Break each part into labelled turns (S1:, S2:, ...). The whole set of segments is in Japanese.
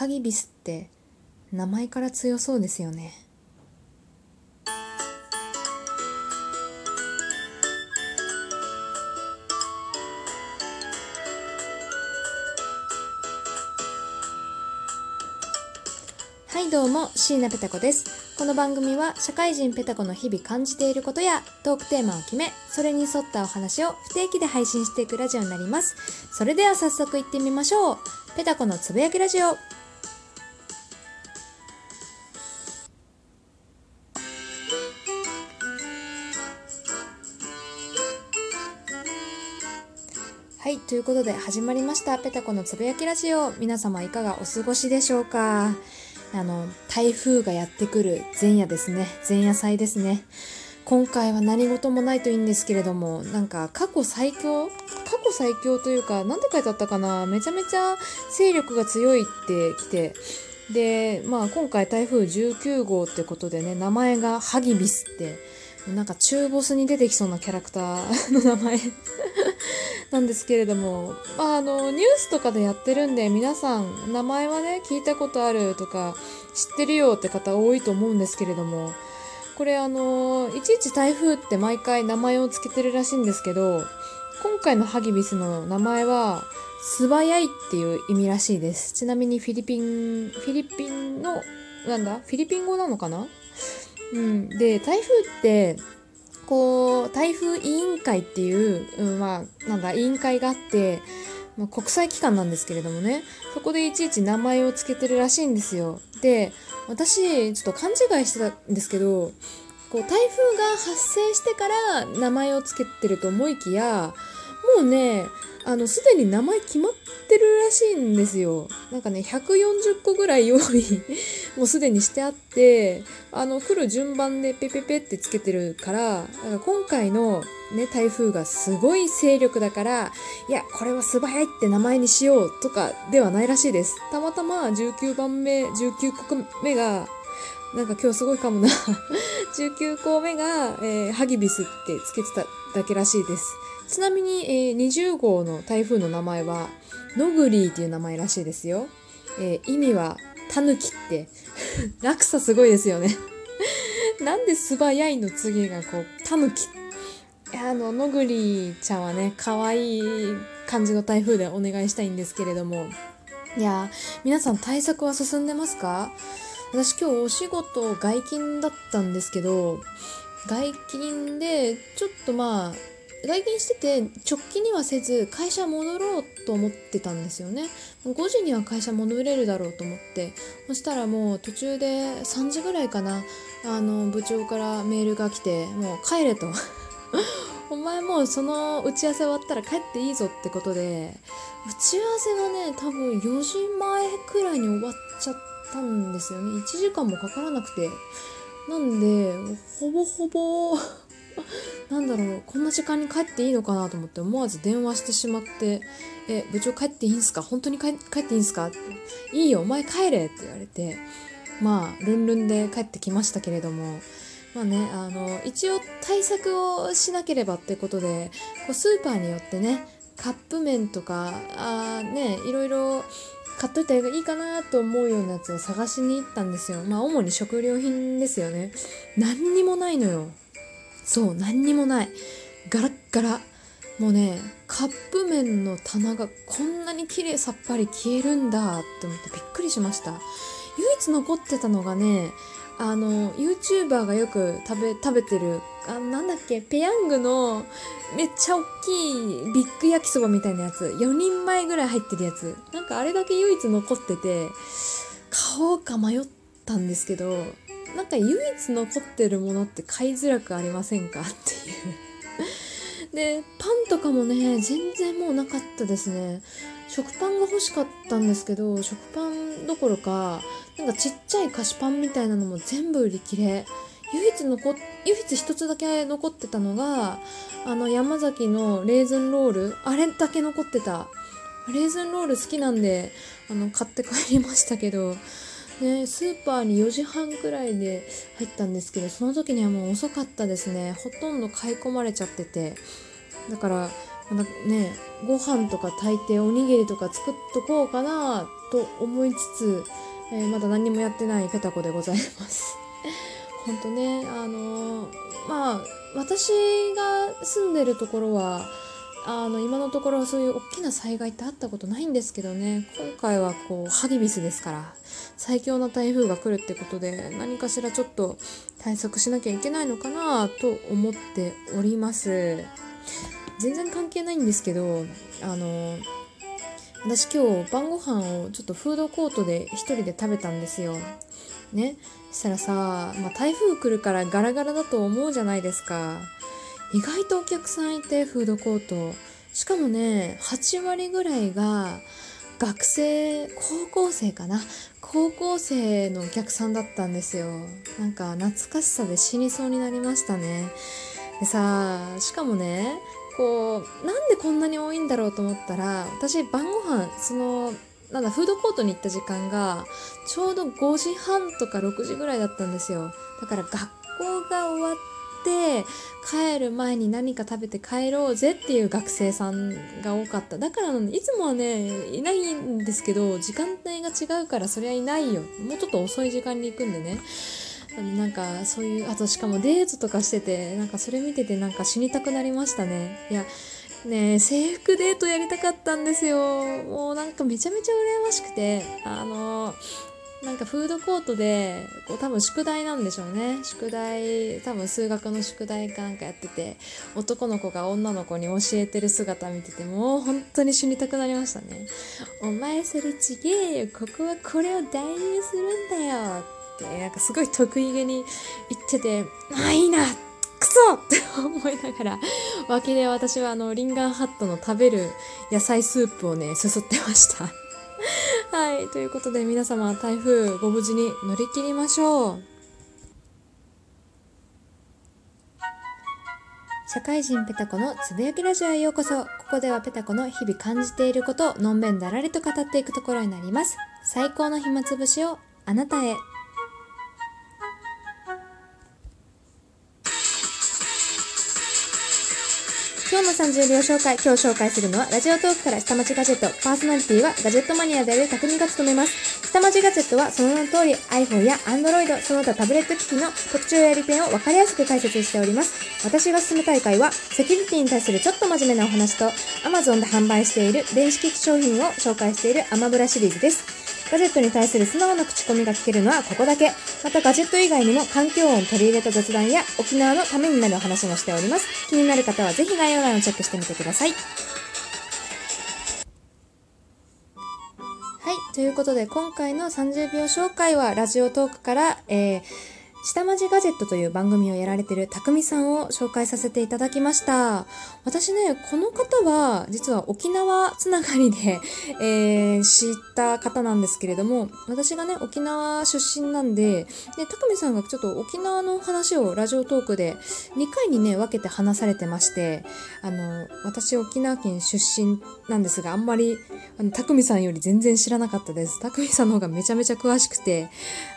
S1: ハギビスって名前から強そうですよね。はいどうも椎名ペタ子です。この番組は社会人ペタ子の日々感じていることやトークテーマを決めそれに沿ったお話を不定期で配信していくラジオになります。それでは早速いってみましょう。ペタ子のつぶやきラジオ。はい、ということで始まりましたペタコのつぶやきラジオ。皆様いかがお過ごしでしょうか？あの台風がやってくる前夜ですね。前夜祭ですね。今回は何事もないといいんですけれどもなんか過去最強？過去最強というか何て書いてあったかな？めちゃめちゃ勢力が強いってきて。でまあ今回台風19号ってことでね名前がハギビスって。なんか中ボスに出てきそうなキャラクターの名前。なんですけれども、まあ、あのニュースとかでやってるんで皆さん名前はね聞いたことあるとか知ってるよって方多いと思うんですけれどもこれあのいちいち台風って毎回名前を付けてるらしいんですけど今回のハギビスの名前は素早いっていう意味らしいです。ちなみにフィリピンフィリピンのなんだフィリピン語なのかな？うん。で台風ってこう台風委員会っていう、うん、まあなんだ委員会があって、まあ、国際機関なんですけれどもねそこでいちいち名前を付けてるらしいんですよ。で私ちょっと勘違いしてたんですけどこう台風が発生してから名前を付けてると思いきやもうねあのすでに名前決まってるらしいんですよ。なんかね140個ぐらい用意 もうすでにしてあってあの来る順番でペペペってつけてるからだか今回のね台風がすごい勢力だからいやこれは素早いって名前にしようとかではないらしいです。たまたま19番目19個目がなんか今日すごいかもな。19個目が、えーハギビスってつけてただけらしいです。ちなみに、えー20号の台風の名前はノグリーっていう名前らしいですよ、えー意味はタヌキって。落差すごいですよね。なんで素早いの次がこうタヌキ。あのノグリちゃんはね可愛い感じの台風でお願いしたいんですけれども。いや皆さん対策は進んでますか？私今日お仕事外勤だったんですけど外勤でちょっとまあ外勤してて直帰にはせず会社戻ろうと思ってたんですよね。5時には会社戻れるだろうと思って。そしたらもう途中で3時ぐらいかな。あの部長からメールが来てもう帰れと。お前もうその打ち合わせ終わったら帰っていいぞってことで。打ち合わせがね多分4時前くらいに終わっちゃったんですよね。1時間もかからなくて。なんでほぼほぼなんだろうこんな時間に帰っていいのかなと思って思わず電話してしまって「え部長帰っていいんすか？本当に帰帰っていいんすか?」って「いいよお前帰れ」って言われてまあルンルンで帰ってきましたけれどもまあねあの一応対策をしなければってことでこうスーパーによってねカップ麺とかあーねいろいろ買っといた方がいいかなと思うようなやつを探しに行ったんですよ。まあ主に食料品ですよね。何にもないのよ。そう何にもない。ガラッガラ。もうねカップ麺の棚がこんなに綺麗さっぱり消えるんだって思ってびっくりしました。唯一残ってたのがねあの YouTuber がよく食べ食べてるあなんだっけペヤングのめっちゃ大きいビッグ焼きそばみたいなやつ。4人前ぐらい入ってるやつ。なんかあれだけ唯一残ってて買おうか迷ったんですけどなんか唯一残ってるものって買いづらくありませんかっていう。でパンとかもね全然もうなかったですね。食パンが欲しかったんですけど食パンどころかなんかちっちゃい菓子パンみたいなのも全部売り切れ。唯一残唯一一つだけ残ってたのがあの山崎のレーズンロール。あれだけ残ってた。レーズンロール好きなんであの買って帰りましたけど。ね、スーパーに4時半くらいで入ったんですけどその時にはもう遅かったですね。ほとんど買い込まれちゃってて。だからまだねご飯とか炊いておにぎりとか作っとこうかなと思いつつ、えー、まだ何もやってないペタコでございます。本当ねあのー、まあ私が住んでるところはあの今のところはそういう大きな災害ってあったことないんですけどね。今回はこうハギビスですから最強な台風が来るってことで何かしらちょっと対策しなきゃいけないのかなと思っております。全然関係ないんですけどあの私今日晩ご飯をちょっとフードコートで一人で食べたんですよ。ね。そしたらさ、まあ、台風来るからガラガラだと思うじゃないですか。意外とお客さんいてフードコート。しかもね8割ぐらいが学生高校生かな。高校生のお客さんだったんですよ。なんか懐かしさで死にそうになりましたね。でさしかもねこうなんでこんなに多いんだろうと思ったら私晩ご飯そのなんだフードコートに行った時間がちょうど5時半とか6時ぐらいだったんですよ。だから学校が終わって帰る前に何か食べて帰ろうぜっていう学生さんが多かった。だからいつもはねいないんですけど時間帯が違うからそりゃいないよ。もうちょっと遅い時間に行くんでね。なんかそういうあとしかもデートとかしててなんかそれ見ててなんか死にたくなりましたね。いやね制服デートやりたかったんですよ。もうなんかめちゃめちゃ羨ましくて。あのなんかフードコートでこう多分宿題なんでしょうね。宿題多分数学の宿題かなんかやってて男の子が女の子に教えてる姿見ててもう本当に死にたくなりましたね。お前それちげえよ。ここはこれを代入するんだよ。ってなんかすごい得意げに言っててあいいな。クソって思いながら脇で私はあのリンガンハットの食べる野菜スープをねすすってました。はい。ということで皆様台風ご無事に乗り切りましょう。社会人ペタコのつぶやきラジオへようこそ。ここではペタコの日々感じていることをのんべんだらりと語っていくところになります。最高の暇つぶしをあなたへ。今日の30秒紹介、今日紹介するのは、ラジオトークから下町ガジェット、パーソナリティはガジェットマニアである匠が務めます。下町ガジェットはその名の通り iPhone や Android、その他タブレット機器の特徴や利点を分かりやすく解説しております。私が進む大会は、セキュリティに対するちょっと真面目なお話と、Amazon で販売している電子機器商品を紹介しているアマブラシリーズです。ガジェットに対する素直な口コミが聞けるのはここだけ。またガジェット以外にも環境音取り入れた雑談や沖縄のためになるお話もしております。気になる方はぜひ概要欄をチェックしてみてください。はい。ということで、今回の30秒紹介は、ラジオトークから、えー、下町ガジェットという番組をやられてるたくみさんを紹介させていただきました。私ね、この方は実は沖縄つながりで、えー、知った方なんですけれども、私がね、沖縄出身なんで、で、たくみさんがちょっと沖縄の話をラジオトークで2回にね、分けて話されてまして、あの、私沖縄県出身なんですが、あんまり、あの、たくみさんより全然知らなかったです。たくみさんの方がめちゃめちゃ詳しくて、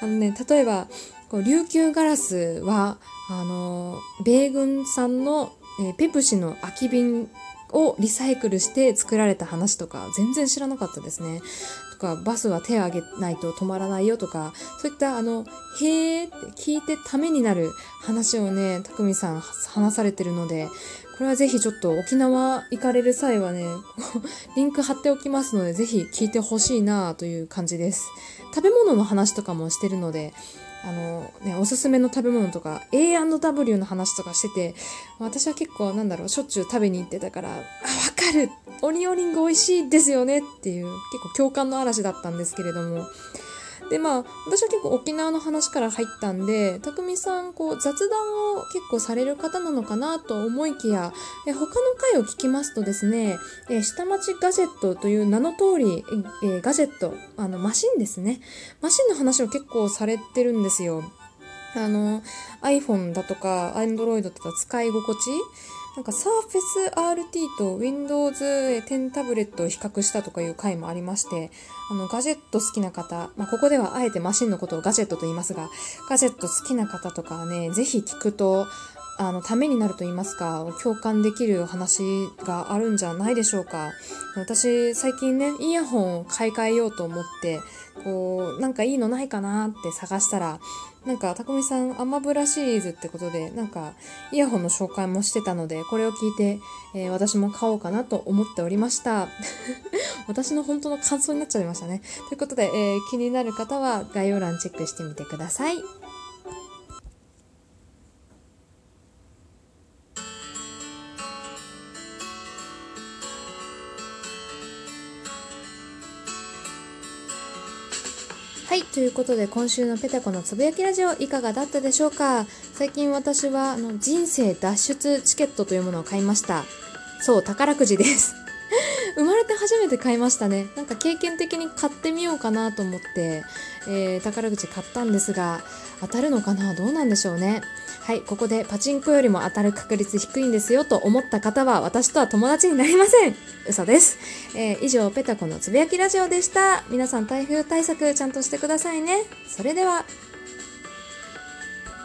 S1: あのね、例えば、こう琉球ガラスはあの米軍産の、えー、ペプシの空き瓶をリサイクルして作られた話とか全然知らなかったですね。とかバスは手を挙げないと止まらないよとかそういったあのへーって聞いてためになる話をねたくみさん話されてるのでこれはぜひちょっと沖縄行かれる際はね リンク貼っておきますのでぜひ聞いてほしいなという感じです。食べ物の話とかもしてるのであのね、おすすめの食べ物とか A&W の話とかしてて私は結構なんだろうしょっちゅう食べに行ってたからあわかる。オニオリング美味しいですよねっていう結構共感の嵐だったんですけれどもでまあ私は結構沖縄の話から入ったんで匠さんこう雑談を結構される方なのかなと思いきやえ他の回を聞きますとですねえ下町ガジェットという名の通りえガジェットあのマシンですね。マシンの話を結構されてるんですよ。あの iPhone だとか Android だとか使い心地なんか Surface RT と Windows 10タブレットを比較したとかいう回もありまして、あの、ガジェット好きな方、まあ、ここではあえてマシンのことをガジェットと言いますが、ガジェット好きな方とかはね、ぜひ聞くと、あの、ためになると言いますか、共感できる話があるんじゃないでしょうか。私、最近ね、イヤホンを買い替えようと思って、こう、なんかいいのないかなって探したら、なんか、たくみさん、アマブラシリーズってことで、なんか、イヤホンの紹介もしてたので、これを聞いて、えー、私も買おうかなと思っておりました。私の本当の感想になっちゃいましたね。ということで、えー、気になる方は概要欄チェックしてみてください。ということで今週のペタコのつぶやきラジオいかがだったでしょうか？最近私はあの人生脱出チケットというものを買いました。そう、宝くじです。初めて買いましたね。なんか経験的に買ってみようかなと思って、えー、宝くじ買ったんですが、当たるのかな？どうなんでしょうね。はい、ここでパチンコよりも当たる確率低いんですよと思った方は私とは友達になりません。嘘です。えー、以上、ペタコのつぶやきラジオでした。皆さん台風対策ちゃんとしてくださいね。それでは。